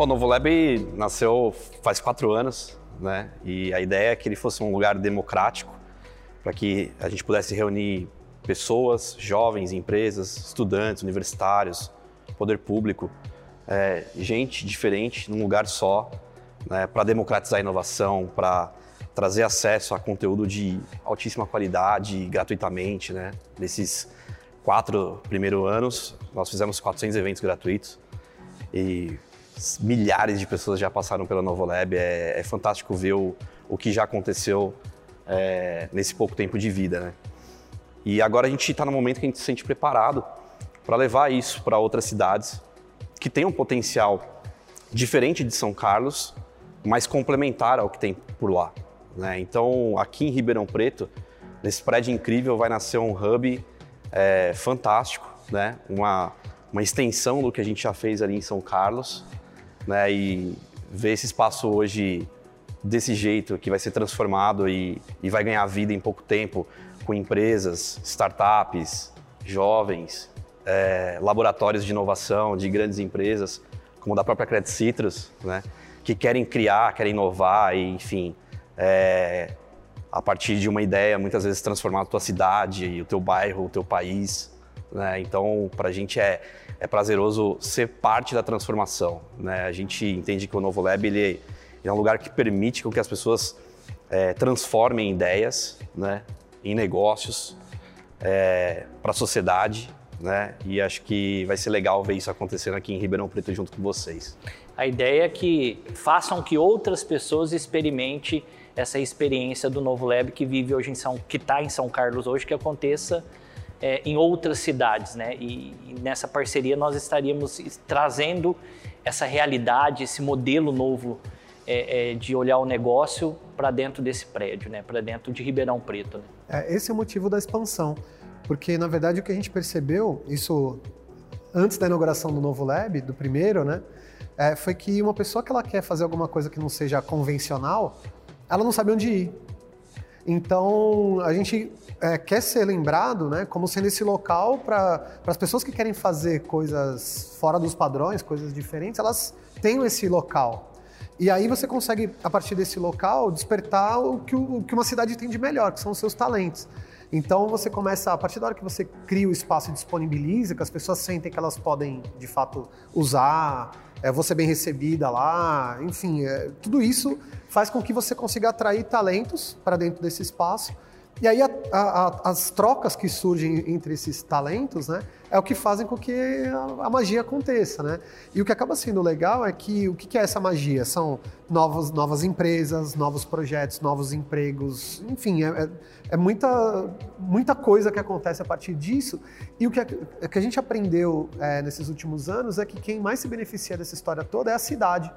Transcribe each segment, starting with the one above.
O Novo Lab nasceu faz quatro anos, né? E a ideia é que ele fosse um lugar democrático para que a gente pudesse reunir pessoas, jovens, empresas, estudantes, universitários, poder público, é, gente diferente num lugar só, né, para democratizar a inovação, para trazer acesso a conteúdo de altíssima qualidade gratuitamente, né? Nesses quatro primeiros anos, nós fizemos 400 eventos gratuitos e milhares de pessoas já passaram pela Novolab. É, é fantástico ver o, o que já aconteceu é, nesse pouco tempo de vida, né? E agora a gente está no momento que a gente se sente preparado para levar isso para outras cidades que têm um potencial diferente de São Carlos, mas complementar ao que tem por lá. Né? Então, aqui em Ribeirão Preto, nesse prédio incrível, vai nascer um hub é, fantástico, né? uma, uma extensão do que a gente já fez ali em São Carlos. Né? E ver esse espaço hoje desse jeito, que vai ser transformado e, e vai ganhar vida em pouco tempo, com empresas, startups, jovens, é, laboratórios de inovação de grandes empresas, como da própria Credit Citrus, né? que querem criar, querem inovar e, enfim, é, a partir de uma ideia, muitas vezes transformar a tua cidade, o teu bairro, o teu país. Né? Então, para a gente é, é prazeroso ser parte da transformação. Né? A gente entende que o Novo Lab ele, é um lugar que permite que as pessoas é, transformem ideias né? em negócios é, para a sociedade. Né? E acho que vai ser legal ver isso acontecendo aqui em Ribeirão Preto junto com vocês. A ideia é que façam que outras pessoas experimentem essa experiência do Novo Lab que vive hoje em São, que está em São Carlos hoje, que aconteça é, em outras cidades, né? E, e, nessa parceria nós estaríamos trazendo essa realidade, esse modelo novo é, é, de olhar o negócio para dentro desse prédio, né? Para dentro de Ribeirão Preto. Né? É, esse é o motivo da expansão, porque na verdade o que a gente percebeu, isso antes da inauguração do novo lab, do primeiro, né? É, foi que uma pessoa que ela quer fazer alguma coisa que não seja convencional, ela não sabe onde ir. Então, a gente é, quer ser lembrado né, como sendo esse local para as pessoas que querem fazer coisas fora dos padrões, coisas diferentes, elas tenham esse local. E aí você consegue, a partir desse local, despertar o que, o que uma cidade tem de melhor, que são os seus talentos. Então você começa, a partir da hora que você cria o espaço e disponibiliza, que as pessoas sentem que elas podem de fato usar, é, ser bem recebida lá, enfim, é, tudo isso faz com que você consiga atrair talentos para dentro desse espaço. E aí a, a, as trocas que surgem entre esses talentos, né, é o que fazem com que a, magia aconteça, né? E o que acaba sendo legal é que o que é essa magia? São novas, novas empresas, novos projetos, novos empregos, enfim, é, é, é muita, muita coisa que acontece a partir disso. E o que, a, que a gente aprendeu é, nesses últimos anos é que quem mais se beneficia dessa história toda é a cidade.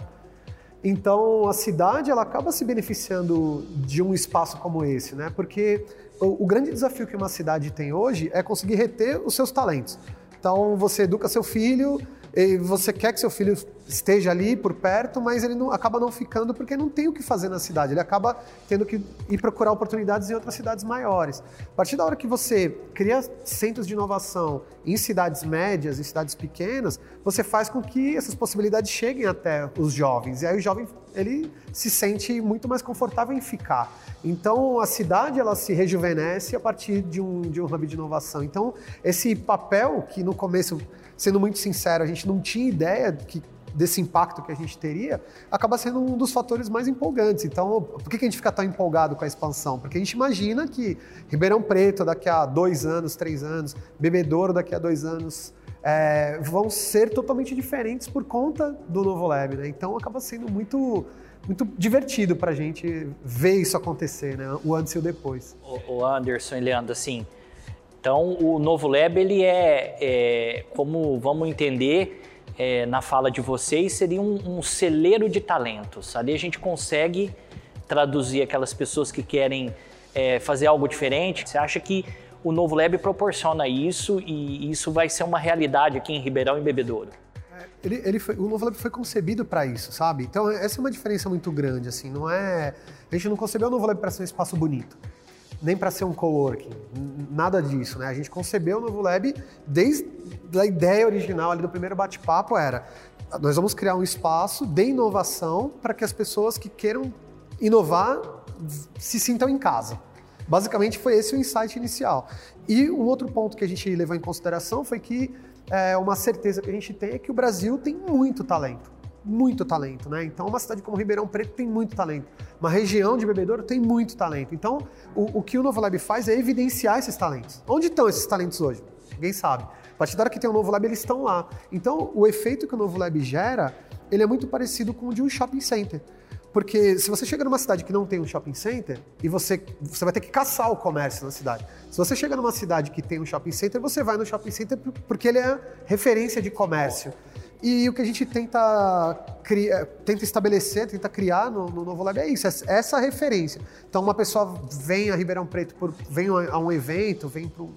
Então, a cidade ela acaba se beneficiando de um espaço como esse, né? Porque o, o grande desafio que uma cidade tem hoje é conseguir reter os seus talentos. Então, você educa seu filho, e você quer que seu filho esteja ali por perto, mas ele não, acaba não ficando porque não tem o que fazer na cidade. Ele acaba tendo que ir procurar oportunidades em outras cidades maiores. A partir da hora que você cria centros de inovação em cidades médias e cidades pequenas, você faz com que essas possibilidades cheguem até os jovens. E aí o jovem ele se sente muito mais confortável em ficar. Então a cidade ela se rejuvenesce a partir de um, de um hub de inovação. Então esse papel que no começo sendo muito sincero, a gente não tinha ideia que, desse impacto que a gente teria, acaba sendo um dos fatores mais empolgantes. Então, por que a gente fica tão empolgado com a expansão? Porque a gente imagina que Ribeirão Preto daqui a dois anos, três anos, Bebedouro daqui a dois anos, é, vão ser totalmente diferentes por conta do novo Lab. Né? Então, acaba sendo muito muito divertido para a gente ver isso acontecer, né? o antes e o depois. O Anderson e Leandro, assim, então, o novo Lab, ele é, é como vamos entender é, na fala de vocês, seria um, um celeiro de talentos. Ali a gente consegue traduzir aquelas pessoas que querem é, fazer algo diferente. Você acha que o novo Lab proporciona isso e isso vai ser uma realidade aqui em Ribeirão e Bebedouro? É, ele, ele foi, o Novo Lab foi concebido para isso, sabe? Então essa é uma diferença muito grande, assim, não é... A gente não concebeu o Novo Lab para ser um espaço bonito nem para ser um coworking, nada disso, né? A gente concebeu o Novo Lab desde a ideia original ali do primeiro bate-papo era nós vamos criar um espaço de inovação para que as pessoas que queiram inovar se sintam em casa. Basicamente foi esse o insight inicial. E um outro ponto que a gente levou em consideração foi que é, uma certeza que a gente tem é que o Brasil tem muito talento. Muito talento, né? Então, uma cidade como Ribeirão Preto tem muito talento. Uma região de bebedouro tem muito talento. Então, o, o que o Novo Lab faz é evidenciar esses talentos. Onde estão esses talentos hoje? Ninguém sabe. A partir da hora que tem o um Novo Lab, eles estão lá. Então, o efeito que o Novo Lab gera, ele é muito parecido com o de um shopping center. Porque se você chega numa cidade que não tem um shopping center, e você, você vai ter que caçar o comércio na cidade. Se você chega numa cidade que tem um shopping center, você vai no shopping center porque ele é referência de comércio. E o que a gente tenta, criar, tenta estabelecer, tenta criar no, no Novo Lab é isso, é essa referência. Então, uma pessoa vem a Ribeirão Preto, por, vem a um evento, vem por,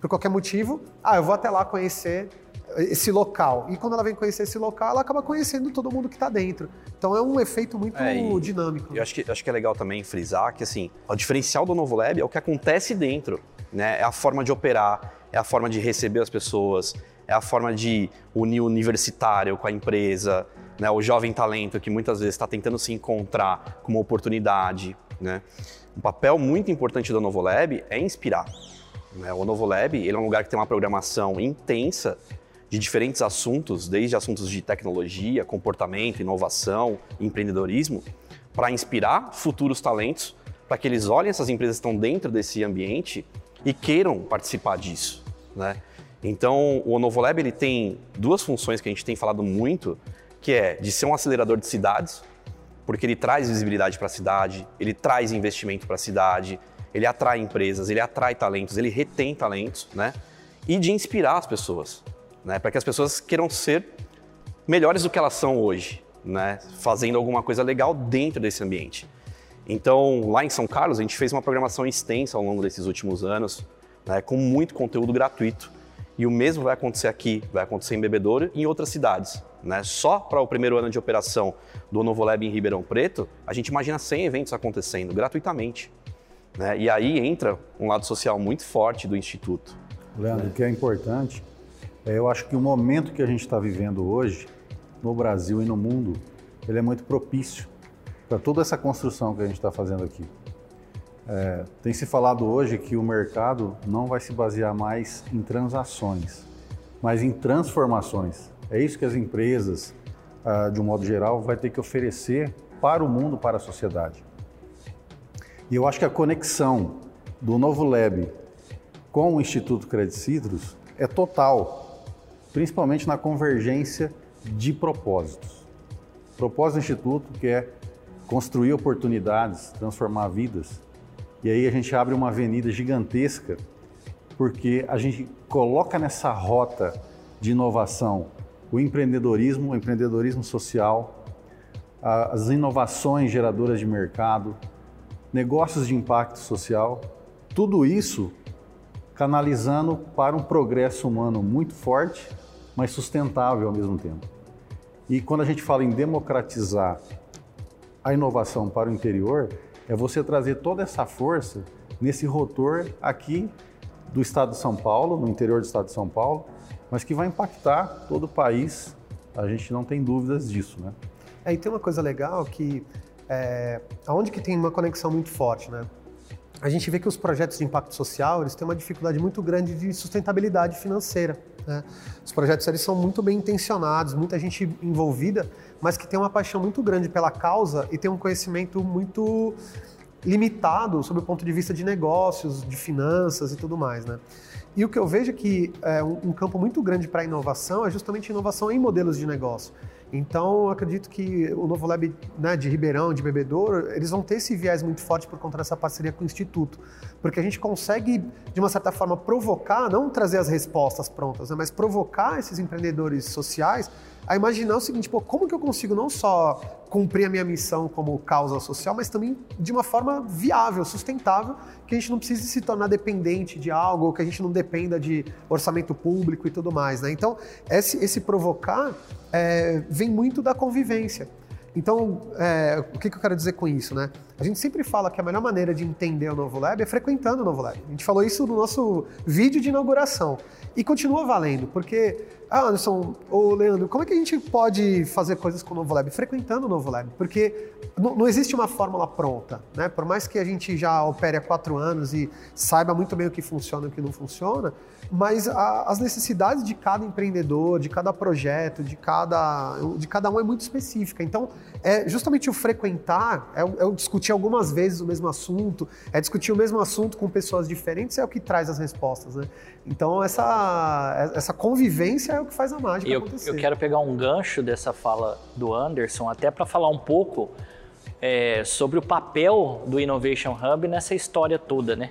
por qualquer motivo, ah, eu vou até lá conhecer esse local. E quando ela vem conhecer esse local, ela acaba conhecendo todo mundo que está dentro. Então é um efeito muito é, dinâmico. Eu acho que, acho que é legal também frisar que assim, o diferencial do Novo Lab é o que acontece dentro. Né? É a forma de operar, é a forma de receber as pessoas, é a forma de unir o universitário com a empresa, né? o jovem talento que muitas vezes está tentando se encontrar com uma oportunidade. Né? Um papel muito importante do Novo Lab é inspirar. Né? O Novo Lab ele é um lugar que tem uma programação intensa de diferentes assuntos, desde assuntos de tecnologia, comportamento, inovação, empreendedorismo, para inspirar futuros talentos, para que eles olhem essas empresas que estão dentro desse ambiente e queiram participar disso, né? Então, o Novolab ele tem duas funções que a gente tem falado muito, que é de ser um acelerador de cidades, porque ele traz visibilidade para a cidade, ele traz investimento para a cidade, ele atrai empresas, ele atrai talentos, ele retém talentos, né? E de inspirar as pessoas né? Para que as pessoas queiram ser melhores do que elas são hoje, né? Fazendo alguma coisa legal dentro desse ambiente. Então, lá em São Carlos, a gente fez uma programação extensa ao longo desses últimos anos, né? Com muito conteúdo gratuito. E o mesmo vai acontecer aqui, vai acontecer em Bebedouro e em outras cidades. Né? Só para o primeiro ano de operação do Novo Lab em Ribeirão Preto, a gente imagina 100 eventos acontecendo gratuitamente. Né? E aí entra um lado social muito forte do Instituto. Leandro, o que é importante é, eu acho que o momento que a gente está vivendo hoje, no Brasil e no mundo, ele é muito propício para toda essa construção que a gente está fazendo aqui. É, tem se falado hoje que o mercado não vai se basear mais em transações, mas em transformações. É isso que as empresas, ah, de um modo geral, vai ter que oferecer para o mundo, para a sociedade. E eu acho que a conexão do Novo Lab com o Instituto Credit Citrus é total principalmente na convergência de propósitos. O propósito do Instituto que é construir oportunidades, transformar vidas. E aí a gente abre uma avenida gigantesca porque a gente coloca nessa rota de inovação o empreendedorismo, o empreendedorismo social, as inovações geradoras de mercado, negócios de impacto social, tudo isso canalizando para um progresso humano muito forte, mas sustentável ao mesmo tempo. E quando a gente fala em democratizar a inovação para o interior, é você trazer toda essa força nesse rotor aqui do estado de São Paulo, no interior do estado de São Paulo, mas que vai impactar todo o país, a gente não tem dúvidas disso, né? É, e tem uma coisa legal que, é, onde que tem uma conexão muito forte, né? A gente vê que os projetos de impacto social eles têm uma dificuldade muito grande de sustentabilidade financeira. Né? Os projetos eles são muito bem intencionados, muita gente envolvida, mas que tem uma paixão muito grande pela causa e tem um conhecimento muito limitado sob o ponto de vista de negócios, de finanças e tudo mais. Né? E o que eu vejo é que é, um, um campo muito grande para inovação é justamente inovação em modelos de negócio. Então, eu acredito que o Novo Lab né, de Ribeirão, de Bebedouro, eles vão ter esse viés muito forte por conta dessa parceria com o Instituto. Porque a gente consegue, de uma certa forma, provocar, não trazer as respostas prontas, né, mas provocar esses empreendedores sociais a imaginar o seguinte, pô, como que eu consigo não só cumprir a minha missão como causa social, mas também de uma forma viável, sustentável, que a gente não precise se tornar dependente de algo, que a gente não dependa de orçamento público e tudo mais, né? Então, esse, esse provocar é, vem muito da convivência. Então, é, o que, que, eu quero dizer com isso, né? A gente sempre fala que a melhor maneira de entender o Novo Lab é frequentando o Novo Lab. A gente falou isso no nosso vídeo de inauguração. E continua valendo, porque, ah, Anderson, ou Leandro, como é que a gente pode fazer coisas com o Novo Lab? Frequentando o Novo Lab, porque não, existe uma fórmula pronta, né? Por mais que a gente já opere há quatro anos e saiba muito bem o que funciona e o que não funciona, mas a, as necessidades de cada empreendedor, de cada projeto, de cada, de cada um é muito específica. Então, é justamente o frequentar, é é o discutir algumas vezes o mesmo assunto, é discutir o mesmo assunto com pessoas diferentes, é o que traz as respostas, né? Então, essa, essa convivência é o que faz a mágica eu, acontecer. Eu quero pegar um gancho dessa fala do Anderson, até para falar um pouco é, sobre o papel do Innovation Hub nessa história toda, né?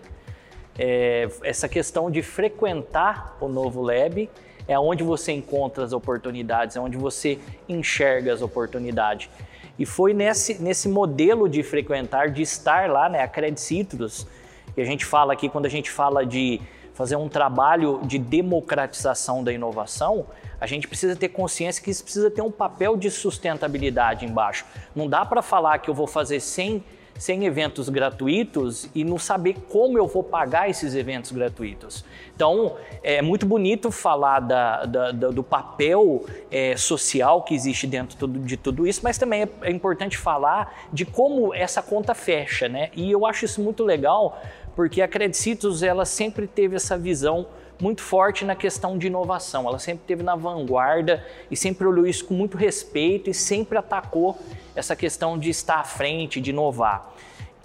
É, essa questão de frequentar o novo lab é onde você encontra as oportunidades, é onde você enxerga as oportunidades. E foi nesse, nesse modelo de frequentar, de estar lá, né, a Credit Citrus, que a gente fala aqui, quando a gente fala de fazer um trabalho de democratização da inovação, a gente precisa ter consciência que isso precisa ter um papel de sustentabilidade embaixo. Não dá para falar que eu vou fazer 100 sem eventos gratuitos e não saber como eu vou pagar esses eventos gratuitos. Então, é muito bonito falar da, da, da, do papel é, social que existe dentro de tudo isso, mas também é, é importante falar de como essa conta fecha, né? E eu acho isso muito legal, porque a Credicitos, ela sempre teve essa visão muito forte na questão de inovação. Ela sempre esteve na vanguarda e sempre olhou isso com muito respeito e sempre atacou essa questão de estar à frente, de inovar.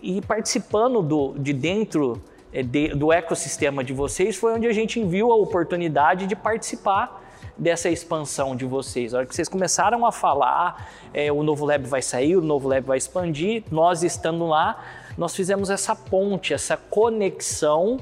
E participando do, de dentro é, de, do ecossistema de vocês foi onde a gente viu a oportunidade de participar dessa expansão de vocês. A hora que vocês começaram a falar, é, o novo lab vai sair, o novo lab vai expandir, nós estando lá, nós fizemos essa ponte, essa conexão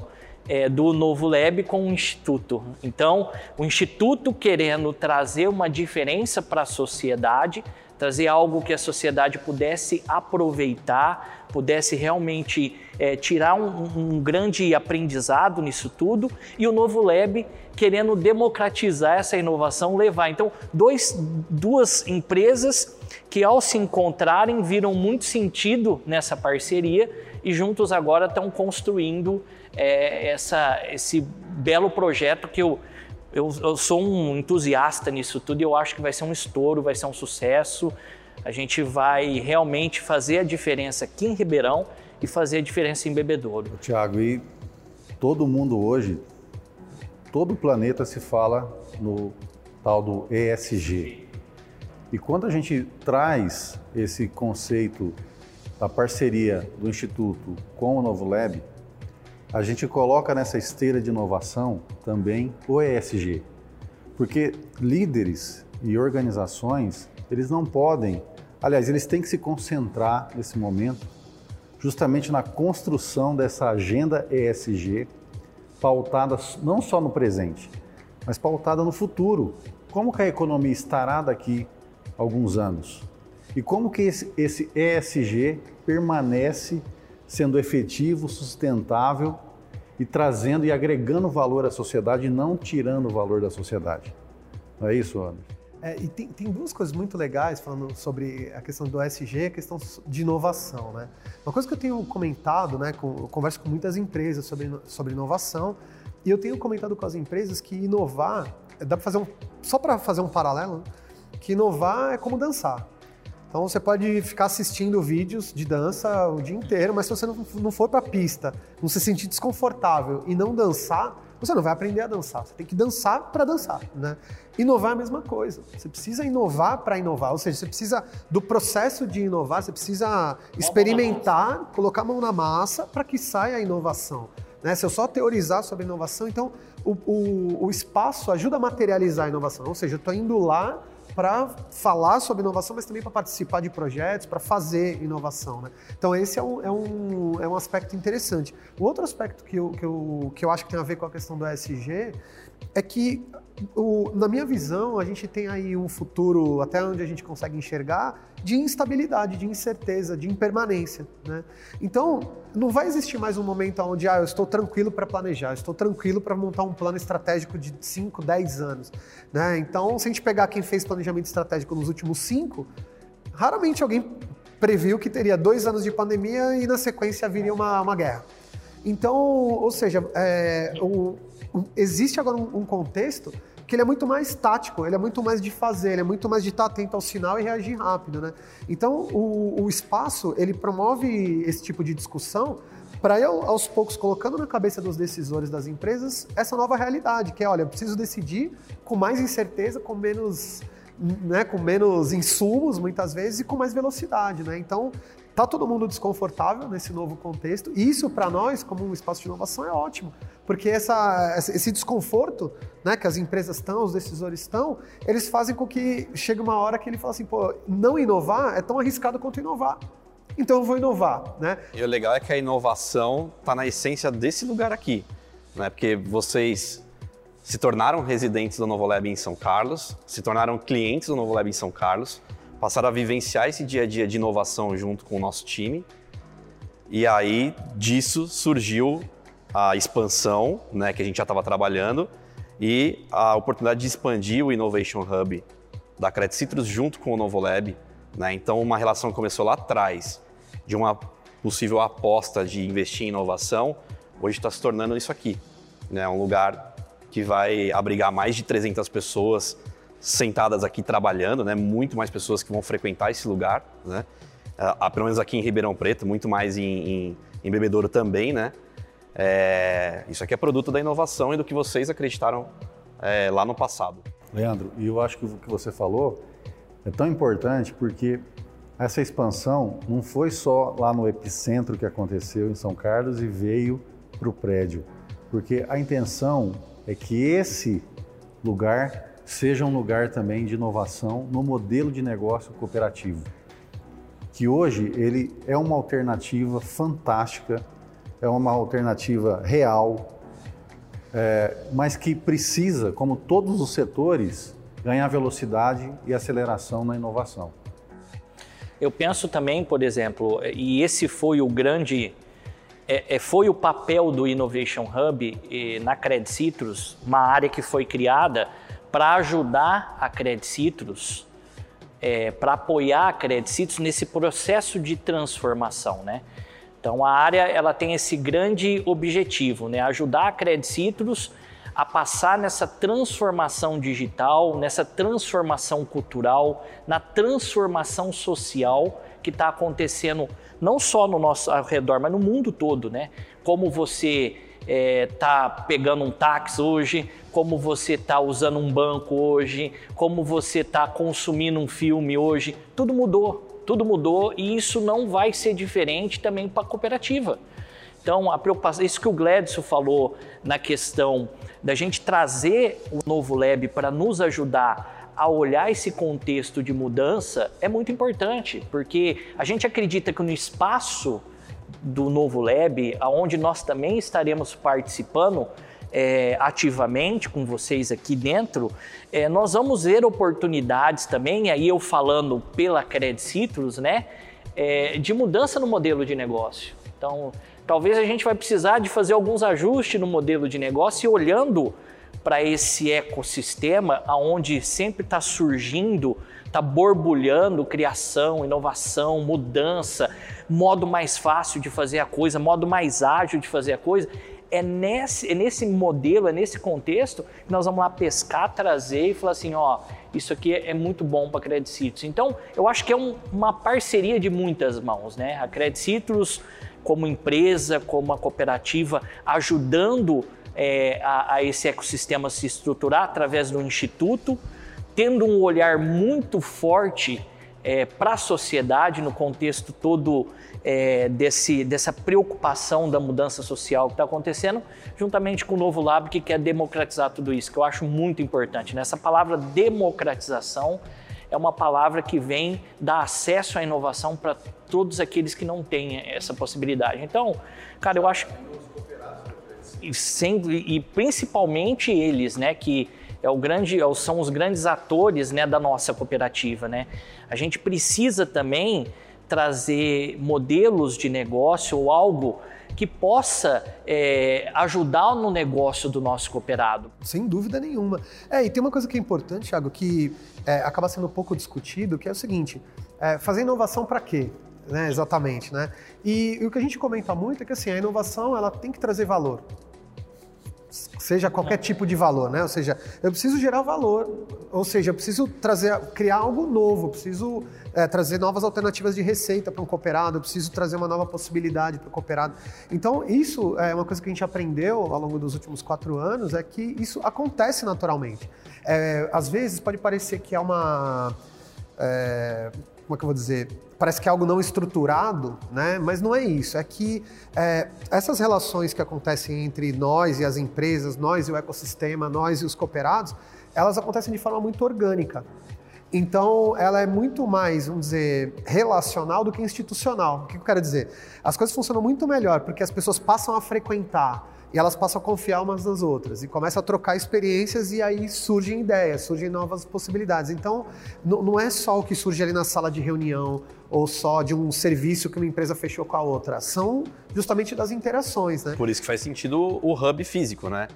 é, do Novo Lab com o Instituto. Então, o Instituto querendo trazer uma diferença para a sociedade, trazer algo que a sociedade pudesse aproveitar, pudesse realmente é, tirar um, um, grande aprendizado nisso tudo, e o Novo Lab querendo democratizar essa inovação, levar. Então, dois, duas empresas que ao se encontrarem viram muito sentido nessa parceria e juntos agora estão construindo é, essa, esse belo projeto que eu, eu, eu sou um entusiasta nisso tudo e eu acho que vai ser um estouro, vai ser um sucesso. A gente vai realmente fazer a diferença aqui em Ribeirão e fazer a diferença em Bebedouro. Tiago, e todo mundo hoje, todo o planeta se fala no tal do ESG. E quando a gente traz esse conceito da parceria do Instituto com o Novo Lab, a gente coloca nessa esteira de inovação também o ESG. Porque líderes e organizações, eles não podem, aliás, eles têm que se concentrar nesse momento justamente na construção dessa agenda ESG pautada não só no presente, mas pautada no futuro. Como que a economia estará daqui a alguns anos? E como que esse, esse ESG permanece sendo efetivo, sustentável e trazendo e agregando valor à sociedade não tirando o valor da sociedade. Não é isso, Anderson? É, e tem, tem, duas coisas muito legais falando sobre a questão do ESG a questão de inovação, né? Uma coisa que eu tenho comentado, né, com, eu converso com muitas empresas sobre, sobre inovação, e eu tenho comentado com as empresas que inovar, dá para fazer um, só para fazer um paralelo, que inovar é como dançar. Então você pode ficar assistindo vídeos de dança o dia inteiro, mas se você não, for para a pista, não se sentir desconfortável e não dançar, você não vai aprender a dançar. Você tem que dançar para dançar, né? Inovar é a mesma coisa. Você precisa inovar para inovar, ou seja, você precisa do processo de inovar, você precisa experimentar, colocar a mão na massa para que saia a inovação. Né? Se eu só teorizar sobre inovação, então o, o, o espaço ajuda a materializar a inovação. Ou seja, eu estou indo lá para falar sobre inovação, mas também para participar de projetos, para fazer inovação. Né? Então, esse é um, é, um, é um aspecto interessante. O outro aspecto que eu, que, eu, que eu acho que tem a ver com a questão do ESG é que, o, na minha visão, a gente tem aí um futuro, até onde a gente consegue enxergar, de instabilidade, de incerteza, de impermanência. Né? Então, não vai existir mais um momento onde ah, eu estou tranquilo para planejar, estou tranquilo para montar um plano estratégico de 5, 10 anos. Né? Então, se a gente pegar quem fez planejamento estratégico nos últimos 5, raramente alguém previu que teria dois anos de pandemia e na sequência viria uma, uma guerra. Então, ou seja, é, o, existe agora um, um, contexto que ele é muito mais tático, ele é muito mais de fazer, ele é muito mais de estar atento ao sinal e reagir rápido, né? Então, o, o espaço, ele promove esse tipo de discussão para eu, aos poucos, colocando na cabeça dos decisores das empresas essa nova realidade, que é, olha, eu preciso decidir com mais incerteza, com menos né, com menos insumos muitas vezes e com mais velocidade, né? Então tá todo mundo desconfortável nesse novo contexto e isso para nós como um espaço de inovação é ótimo, porque essa, esse desconforto, né, que as empresas estão, os decisores estão, eles fazem com que chegue uma hora que ele fala assim, pô, não inovar é tão arriscado quanto inovar. Então eu vou inovar, né? E o legal é que a inovação está na essência desse lugar aqui, né? Porque vocês se tornaram residentes do Novo Lab em São Carlos, se tornaram clientes do Novo Lab em São Carlos, passaram a vivenciar esse dia a dia de inovação junto com o nosso time. E aí disso surgiu a expansão, né, que a gente já estava trabalhando, e a oportunidade de expandir o Innovation Hub da Credit Citrus junto com o Novo Lab. Né? Então, uma relação começou lá atrás de uma possível aposta de investir em inovação, hoje está se tornando isso aqui. Né? Um lugar que vai abrigar mais de 300 pessoas sentadas aqui trabalhando, né? Muito mais pessoas que vão frequentar esse lugar, né? Ah, pelo menos aqui em Ribeirão Preto, muito mais em, em, em Bebedouro também, né? É, isso aqui é produto da inovação e do que vocês acreditaram é, lá no passado. Leandro, e eu acho que o que você falou é tão importante porque essa expansão não foi só lá no epicentro que aconteceu em São Carlos e veio para o prédio, porque a intenção é que esse lugar seja um lugar também de inovação no modelo de negócio cooperativo, que hoje ele é uma alternativa fantástica, é uma alternativa real, é, mas que precisa, como todos os setores, ganhar velocidade e aceleração na inovação. Eu penso também, por exemplo, e esse foi o grande é, é, foi o papel do Innovation Hub e, na Credit Citrus, uma área que foi criada para ajudar a Credit Citrus, é, para apoiar a Credit Citrus nesse processo de transformação, né? Então a área ela tem esse grande objetivo, né? Ajudar a Credit Citrus a passar nessa transformação digital, nessa transformação cultural, na transformação social que está acontecendo não só no nosso ao redor, mas no mundo todo, né? Como você está é, pegando um táxi hoje, como você está usando um banco hoje, como você está consumindo um filme hoje, tudo mudou, tudo mudou e isso não vai ser diferente também para a cooperativa. Então, a preocupação, isso que o Gladson falou na questão da gente trazer o novo Lab para nos ajudar a olhar esse contexto de mudança é muito importante, porque a gente acredita que no espaço do novo Lab, aonde nós também estaremos participando é, ativamente com vocês aqui dentro, é, nós vamos ver oportunidades também, aí eu falando pela Credit Citrus, né, é, de mudança no modelo de negócio. Então, talvez a gente vai precisar de fazer alguns ajustes no modelo de negócio e olhando para esse ecossistema aonde sempre está surgindo, está borbulhando criação, inovação, mudança, modo mais fácil de fazer a coisa, modo mais ágil de fazer a coisa. É nesse, é nesse modelo, é nesse contexto que nós vamos lá pescar, trazer e falar assim, ó, isso aqui é muito bom para a Credit Citrus. Então, eu acho que é um, uma parceria de muitas mãos, né? A Credit Citrus como empresa, como uma cooperativa, ajudando é, a, a esse ecossistema se estruturar através do Instituto, tendo um olhar muito forte é, para a sociedade no contexto todo é, desse, dessa preocupação da mudança social que está acontecendo, juntamente com o Novo Lab que quer democratizar tudo isso, que eu acho muito importante. Né? palavra democratização é uma palavra que vem dar acesso à inovação para todos aqueles que não têm essa possibilidade. Então, cara, eu acho e, sendo, e principalmente eles, né, que é o grande, é são os grandes atores né, da nossa cooperativa. Né? A gente precisa também trazer modelos de negócio ou algo que possa é, ajudar no negócio do nosso cooperado. Sem dúvida nenhuma. É, e tem uma coisa que é importante, Thiago, que é, acaba sendo pouco discutido, que é o seguinte: é, fazer inovação para quê? né? Exatamente, né? E, e, o que a gente comenta muito é que assim, a inovação ela tem que trazer valor. Seja qualquer tipo de valor, né? Ou seja, eu preciso gerar valor, ou seja, eu preciso trazer, criar algo novo, eu preciso é, trazer novas alternativas de receita para um cooperado, eu preciso trazer uma nova possibilidade para o cooperado. Então, isso é uma coisa que a gente aprendeu ao longo dos últimos quatro anos, é que isso acontece naturalmente. É, às vezes pode parecer que é uma. É, como é que eu vou dizer? Parece que é algo não estruturado, né? Mas não é isso. É que é, essas relações que acontecem entre nós e as empresas, nós e o ecossistema, nós e os cooperados, elas acontecem de forma muito orgânica. Então, ela é muito mais, vamos dizer, relacional do que institucional. O que eu quero dizer? As coisas funcionam muito melhor porque as pessoas passam a frequentar e elas passam a confiar umas nas outras e começam a trocar experiências e aí surgem ideias, surgem novas possibilidades. Então, não é só o que surge ali na sala de reunião ou só de um serviço que uma empresa fechou com a outra, são justamente das interações, né? Por isso que faz sentido o hub físico, né?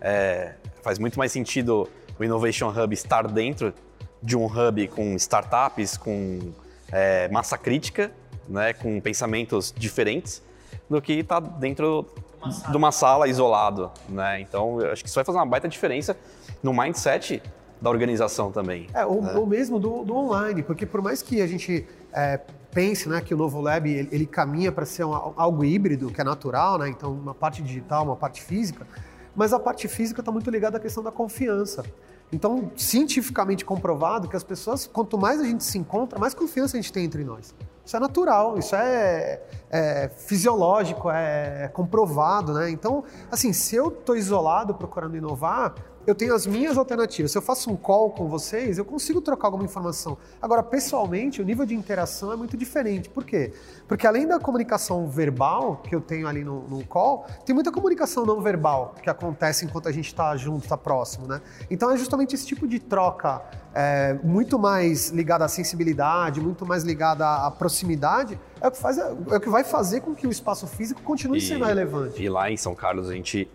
É, faz muito mais sentido o Innovation Hub estar dentro de um hub com startups, com é, massa crítica, né, com pensamentos diferentes, do que estar tá dentro de uma sala isolado, né? Então, eu acho que isso vai fazer uma baita diferença no mindset da organização também. É, o, né? o mesmo do, do, online, porque por mais que a gente é, pense né, que o novo lab ele, ele caminha para ser um, algo híbrido, que é natural, né? Então, uma parte digital, uma parte física, mas a parte física está muito ligada à questão da confiança. Então, cientificamente comprovado que as pessoas, quanto mais a gente se encontra, mais confiança a gente tem entre nós. Isso é natural, isso é, é fisiológico, é comprovado, né? Então, assim, se eu estou isolado procurando inovar, eu tenho as minhas alternativas. Se eu faço um call com vocês, eu consigo trocar alguma informação. Agora, pessoalmente, o nível de interação é muito diferente. Por quê? Porque além da comunicação verbal que eu tenho ali no, no call, tem muita comunicação não verbal que acontece enquanto a gente está junto, está próximo, né? Então é justamente esse tipo de troca é, muito mais ligada à sensibilidade, muito mais ligada à proximidade, é o que, faz, é o que vai fazer com que o espaço físico continue e, sendo relevante. E lá em São Carlos a gente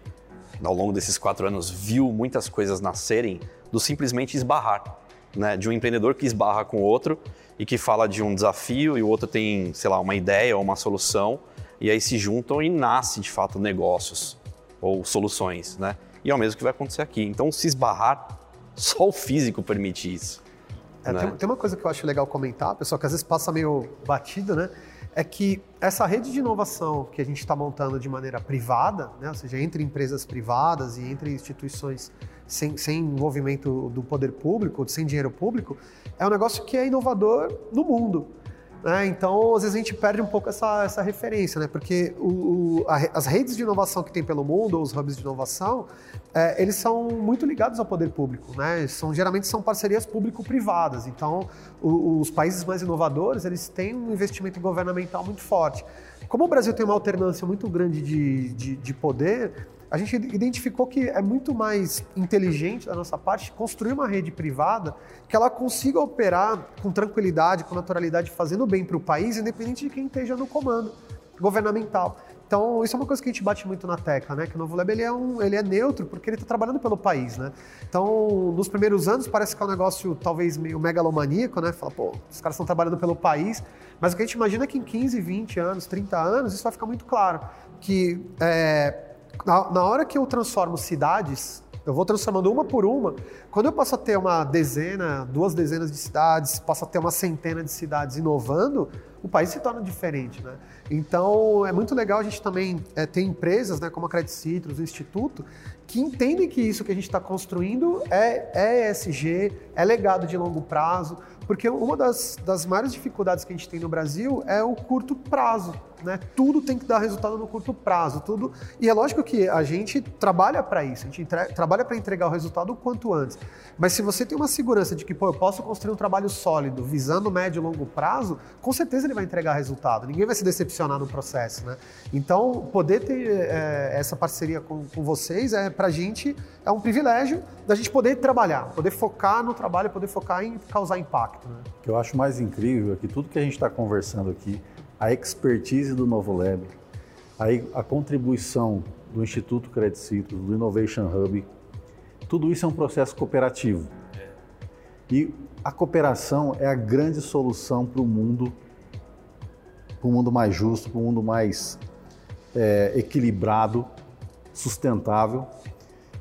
ao longo desses quatro anos, viu muitas coisas nascerem do simplesmente esbarrar, né? De um empreendedor que esbarra com o outro e que fala de um desafio e o outro tem, sei lá, uma ideia ou uma solução e aí se juntam e nasce de fato negócios ou soluções, né? E é o mesmo que vai acontecer aqui. Então, se esbarrar, só o físico permite isso. É, né? tem, tem, uma coisa que eu acho legal comentar, pessoal, que às vezes passa meio batido, né? É que essa rede de inovação que a gente está montando de maneira privada, né, ou seja, entre empresas privadas e entre instituições sem, sem envolvimento do poder público, sem dinheiro público, é um negócio que é inovador no mundo. Né? Então, às vezes a gente perde um pouco essa, essa referência, né? porque o, o, a, as redes de inovação que tem pelo mundo, ou os hubs de inovação, é, eles são muito ligados ao poder público. Né? São, geralmente são parcerias público-privadas. Então, o, os países mais inovadores eles têm um investimento governamental muito forte. Como o Brasil tem uma alternância muito grande de, de, de poder, a gente identificou que é muito mais inteligente da nossa parte construir uma rede privada que ela consiga operar com tranquilidade, com naturalidade, fazendo bem para o país, independente de quem esteja no comando governamental. Então, isso é uma coisa que a gente bate muito na tecla, né? Que o Novo Lab ele é, um, ele é neutro porque ele está trabalhando pelo país, né? Então, nos primeiros anos parece que é um negócio talvez meio megalomaníaco, né? Fala, pô, os caras estão trabalhando pelo país, mas o que a gente imagina é que em 15, 20 anos, 30 anos, isso vai ficar muito claro. Que é, na, na hora que eu transformo cidades, eu vou transformando uma por uma. Quando eu passo a ter uma dezena, duas dezenas de cidades, passo a ter uma centena de cidades inovando, o país se torna diferente, né? Então é muito legal a gente também é, ter empresas, né, como a Credit Citrus, o Instituto, que entendem que isso que a gente está construindo é, é ESG, é legado de longo prazo, porque uma das, das maiores dificuldades que a gente tem no Brasil é o curto prazo. Né? Tudo tem que dar resultado no curto prazo, tudo. E é lógico que a gente trabalha para isso, a gente entre... trabalha para entregar o resultado o quanto antes. Mas se você tem uma segurança de que, pô, eu posso construir um trabalho sólido, visando médio e longo prazo, com certeza ele vai entregar resultado. Ninguém vai se decepcionar no processo, né? Então, poder ter é, essa parceria com, com vocês é para a gente é um privilégio da gente poder trabalhar, poder focar no trabalho, poder focar em causar impacto. Né? O que eu acho mais incrível é que tudo que a gente está conversando aqui a expertise do Novo Lab, a, a contribuição do Instituto Credit Citrus, do Innovation Hub, tudo isso é um processo cooperativo. E a cooperação é a grande solução para o mundo para um mundo mais justo, para um mundo mais é, equilibrado, sustentável.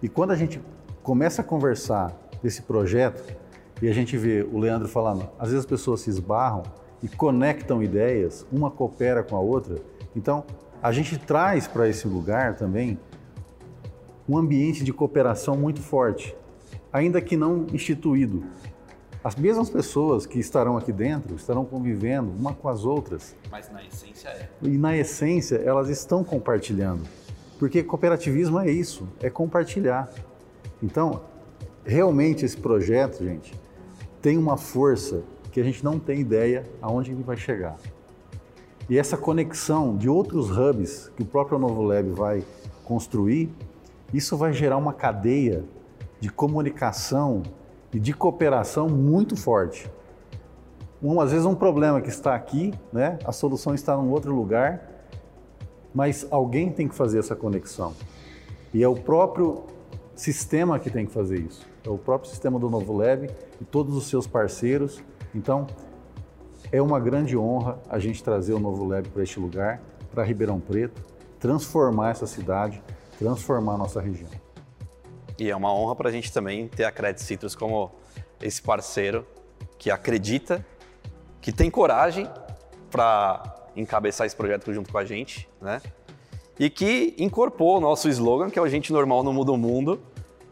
E quando a gente começa a conversar desse projeto e a gente vê o Leandro falando, às vezes as pessoas se esbarram e conectam ideias, uma coopera com a outra. Então, a gente traz para esse lugar também um ambiente de cooperação muito forte, ainda que não instituído. As mesmas pessoas que estarão aqui dentro estarão convivendo uma com as outras. Mas na essência é. E na essência elas estão compartilhando. Porque cooperativismo é isso, é compartilhar. Então, realmente esse projeto, gente, tem uma força que a gente não tem ideia aonde ele vai chegar. E essa conexão de outros hubs que o próprio Novo Lab vai construir, isso vai gerar uma cadeia de comunicação e de cooperação muito forte. Um, às vezes um problema que está aqui, né, a solução está em outro lugar, mas alguém tem que fazer essa conexão. E é o próprio sistema que tem que fazer isso. É o próprio sistema do Novo Lab e todos os seus parceiros. Então, é uma grande honra a gente trazer o Novo Lab para este lugar, para Ribeirão Preto, transformar essa cidade, transformar a nossa região. E é uma honra para a gente também ter a Credit Citrus como esse parceiro que acredita, que tem coragem para encabeçar esse projeto junto com a gente, né? E que incorporou o nosso slogan, que é o Gente Normal não muda o mundo,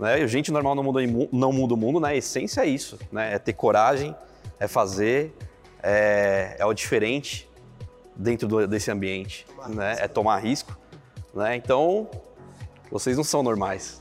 né? E o Gente Normal não muda, não muda o mundo, na né? essência é isso, né? É ter coragem, é fazer, é, é o diferente dentro do, desse ambiente, né? É tomar risco, né? Então, vocês não são normais.